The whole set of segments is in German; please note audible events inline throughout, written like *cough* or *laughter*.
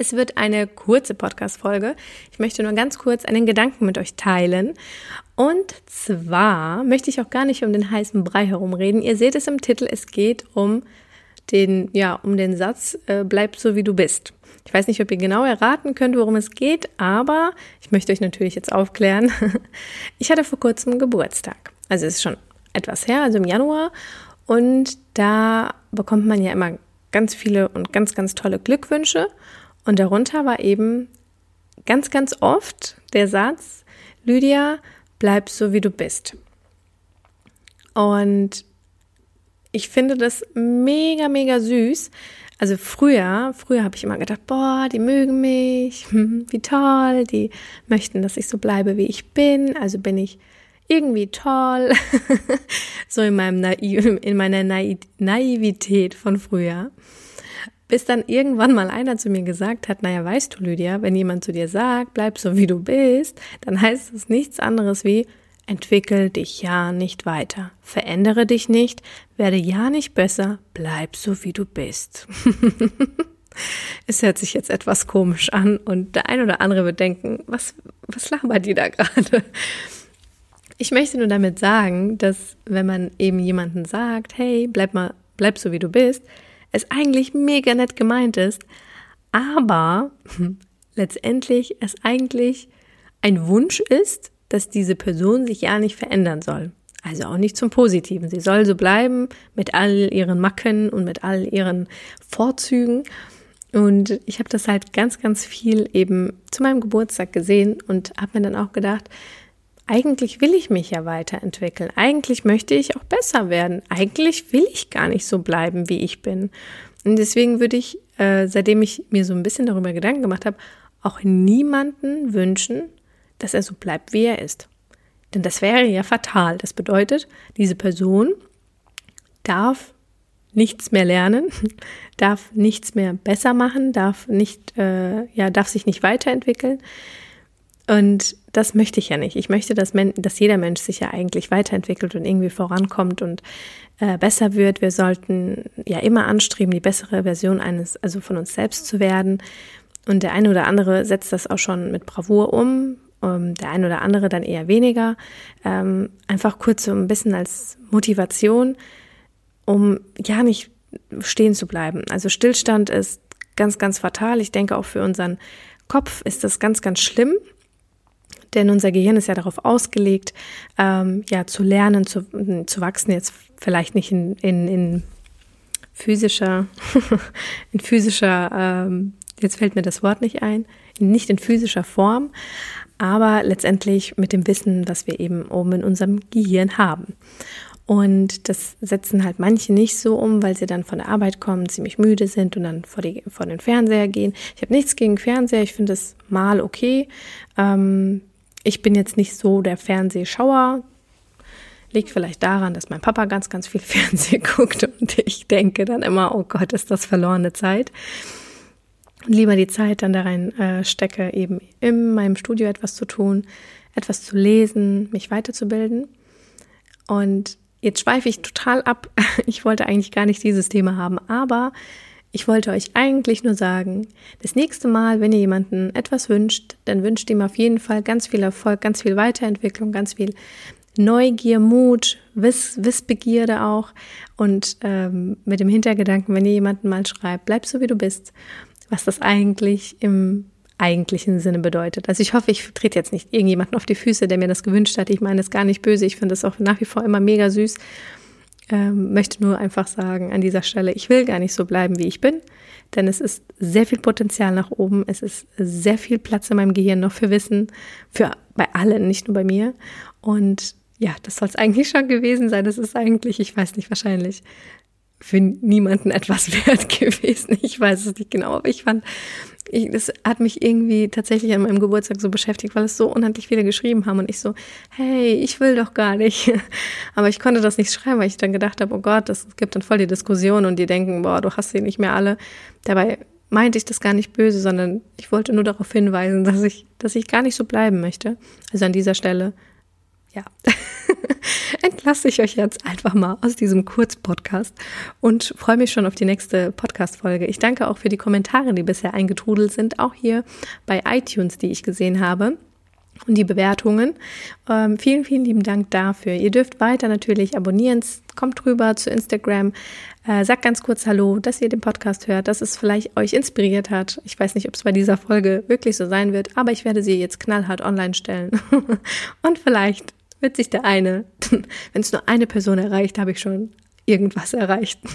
Es wird eine kurze Podcast-Folge. Ich möchte nur ganz kurz einen Gedanken mit euch teilen. Und zwar möchte ich auch gar nicht um den heißen Brei herumreden. Ihr seht es im Titel, es geht um den, ja, um den Satz, äh, bleib so wie du bist. Ich weiß nicht, ob ihr genau erraten könnt, worum es geht, aber ich möchte euch natürlich jetzt aufklären. *laughs* Ich hatte vor kurzem Geburtstag. Also es ist schon etwas her, also im Januar. Und da bekommt man ja immer ganz viele und ganz, ganz tolle Glückwünsche. Und darunter war eben ganz, ganz oft der Satz, Lydia, bleib so wie du bist. Und ich finde das mega, mega süß. Also früher, früher habe ich immer gedacht, boah, die mögen mich, *laughs* wie toll, die möchten, dass ich so bleibe, wie ich bin. Also bin ich irgendwie toll. *laughs* so in meinem Naiv, in meiner Naivität von früher. Bis dann irgendwann mal einer zu mir gesagt hat, naja, weißt du, Lydia, wenn jemand zu dir sagt, bleib so wie du bist, dann heißt es nichts anderes wie, entwickel dich ja nicht weiter, verändere dich nicht, werde ja nicht besser, bleib so wie du bist. *laughs* es hört sich jetzt etwas komisch an und der ein oder andere wird denken, was, was labert die da gerade? Ich möchte nur damit sagen, dass wenn man eben jemanden sagt, hey, bleib mal, bleib so wie du bist, es eigentlich mega nett gemeint ist, aber *laughs* letztendlich es eigentlich ein Wunsch ist, dass diese Person sich ja nicht verändern soll. Also auch nicht zum Positiven. Sie soll so bleiben mit all ihren Macken und mit all ihren Vorzügen. Und ich habe das halt ganz, ganz viel eben zu meinem Geburtstag gesehen und habe mir dann auch gedacht, eigentlich will ich mich ja weiterentwickeln. Eigentlich möchte ich auch besser werden. Eigentlich will ich gar nicht so bleiben, wie ich bin. Und deswegen würde ich, äh, seitdem ich mir so ein bisschen darüber Gedanken gemacht habe, auch niemanden wünschen, dass er so bleibt, wie er ist. Denn das wäre ja fatal. Das bedeutet, diese Person darf nichts mehr lernen, *laughs* darf nichts mehr besser machen, darf nicht, äh, ja, darf sich nicht weiterentwickeln. Und das möchte ich ja nicht. Ich möchte, dass, men dass jeder Mensch sich ja eigentlich weiterentwickelt und irgendwie vorankommt und äh, besser wird. Wir sollten ja immer anstreben, die bessere Version eines, also von uns selbst zu werden. Und der eine oder andere setzt das auch schon mit Bravour um, um ähm, der eine oder andere dann eher weniger. Ähm, einfach kurz so ein bisschen als Motivation, um ja nicht stehen zu bleiben. Also Stillstand ist ganz, ganz fatal. Ich denke auch für unseren Kopf ist das ganz, ganz schlimm denn unser Gehirn ist ja darauf ausgelegt, ähm, ja, zu lernen, zu, zu wachsen, jetzt vielleicht nicht in, in, in physischer, *laughs* in physischer, ähm, jetzt fällt mir das Wort nicht ein, nicht in physischer Form, aber letztendlich mit dem Wissen, was wir eben oben in unserem Gehirn haben. Und das setzen halt manche nicht so um, weil sie dann von der Arbeit kommen, ziemlich müde sind und dann vor, die, vor den Fernseher gehen. Ich habe nichts gegen Fernseher, ich finde es mal okay. Ähm, ich bin jetzt nicht so der Fernsehschauer. Liegt vielleicht daran, dass mein Papa ganz, ganz viel *laughs* Fernsehen guckt und ich denke dann immer, oh Gott, ist das verlorene Zeit. Und lieber die Zeit dann da rein äh, stecke, eben in meinem Studio etwas zu tun, etwas zu lesen, mich weiterzubilden. Und jetzt schweife ich total ab. *laughs* Ich wollte eigentlich gar nicht dieses Thema haben, aber ich wollte euch eigentlich nur sagen, das nächste Mal, wenn ihr jemanden etwas wünscht, dann wünscht ihm auf jeden Fall ganz viel Erfolg, ganz viel Weiterentwicklung, ganz viel Neugier, Mut, Wiss, Wissbegierde auch. Und ähm, mit dem Hintergedanken, wenn ihr jemanden mal schreibt, bleib so wie du bist, was das eigentlich im eigentlichen Sinne bedeutet. Also ich hoffe, ich trete jetzt nicht irgendjemanden auf die Füße, der mir das gewünscht hat. Ich meine das gar nicht böse. Ich finde das auch nach wie vor immer mega süß ähm, möchte nur einfach sagen an dieser Stelle, ich will gar nicht so bleiben, wie ich bin, denn es ist sehr viel Potenzial nach oben, es ist sehr viel Platz in meinem Gehirn noch für Wissen, für bei allen, nicht nur bei mir. Und ja, das soll es eigentlich schon gewesen sein. Das ist eigentlich, ich weiß nicht, wahrscheinlich für niemanden *laughs* etwas wert gewesen. Ich weiß es nicht genau, aber ich fand ich, das hat mich irgendwie tatsächlich an meinem Geburtstag so beschäftigt, weil es so unendlich viele geschrieben haben und ich so, hey, ich will doch gar nicht. *laughs* Aber ich konnte das nicht schreiben, weil ich dann gedacht habe, oh Gott, das gibt dann voll die Diskussion und die denken, boah, du hast sie nicht mehr alle. Dabei meinte ich das gar nicht böse, sondern ich wollte nur darauf hinweisen, *laughs* dass ich, dass ich gar nicht so bleiben möchte. Also an dieser Stelle, ja, *laughs* entlasse ich euch jetzt einfach mal aus diesem Kurzpodcast und freue mich schon auf die nächste Podcast-Folge. Ich danke auch für die Kommentare, die bisher eingetrudelt sind, auch hier bei iTunes, die ich gesehen habe und die Bewertungen. Ähm, vielen, vielen lieben Dank dafür. Ihr dürft weiter natürlich abonnieren. Kommt rüber zu Instagram. Äh, sagt ganz kurz Hallo, dass ihr den Podcast hört, dass es vielleicht euch inspiriert hat. Ich weiß nicht, ob es bei dieser Folge wirklich so sein wird, aber ich werde sie jetzt knallhart online stellen. *laughs* und vielleicht wird sich der eine, *laughs* wenn es nur eine Person erreicht, habe ich schon irgendwas erreicht. *laughs*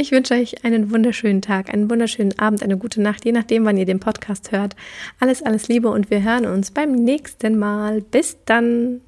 Ich wünsche euch einen wunderschönen Tag, einen wunderschönen Abend, eine gute Nacht, je nachdem, wann ihr den Podcast hört. Alles, alles Liebe und wir hören uns beim nächsten Mal. Bis dann.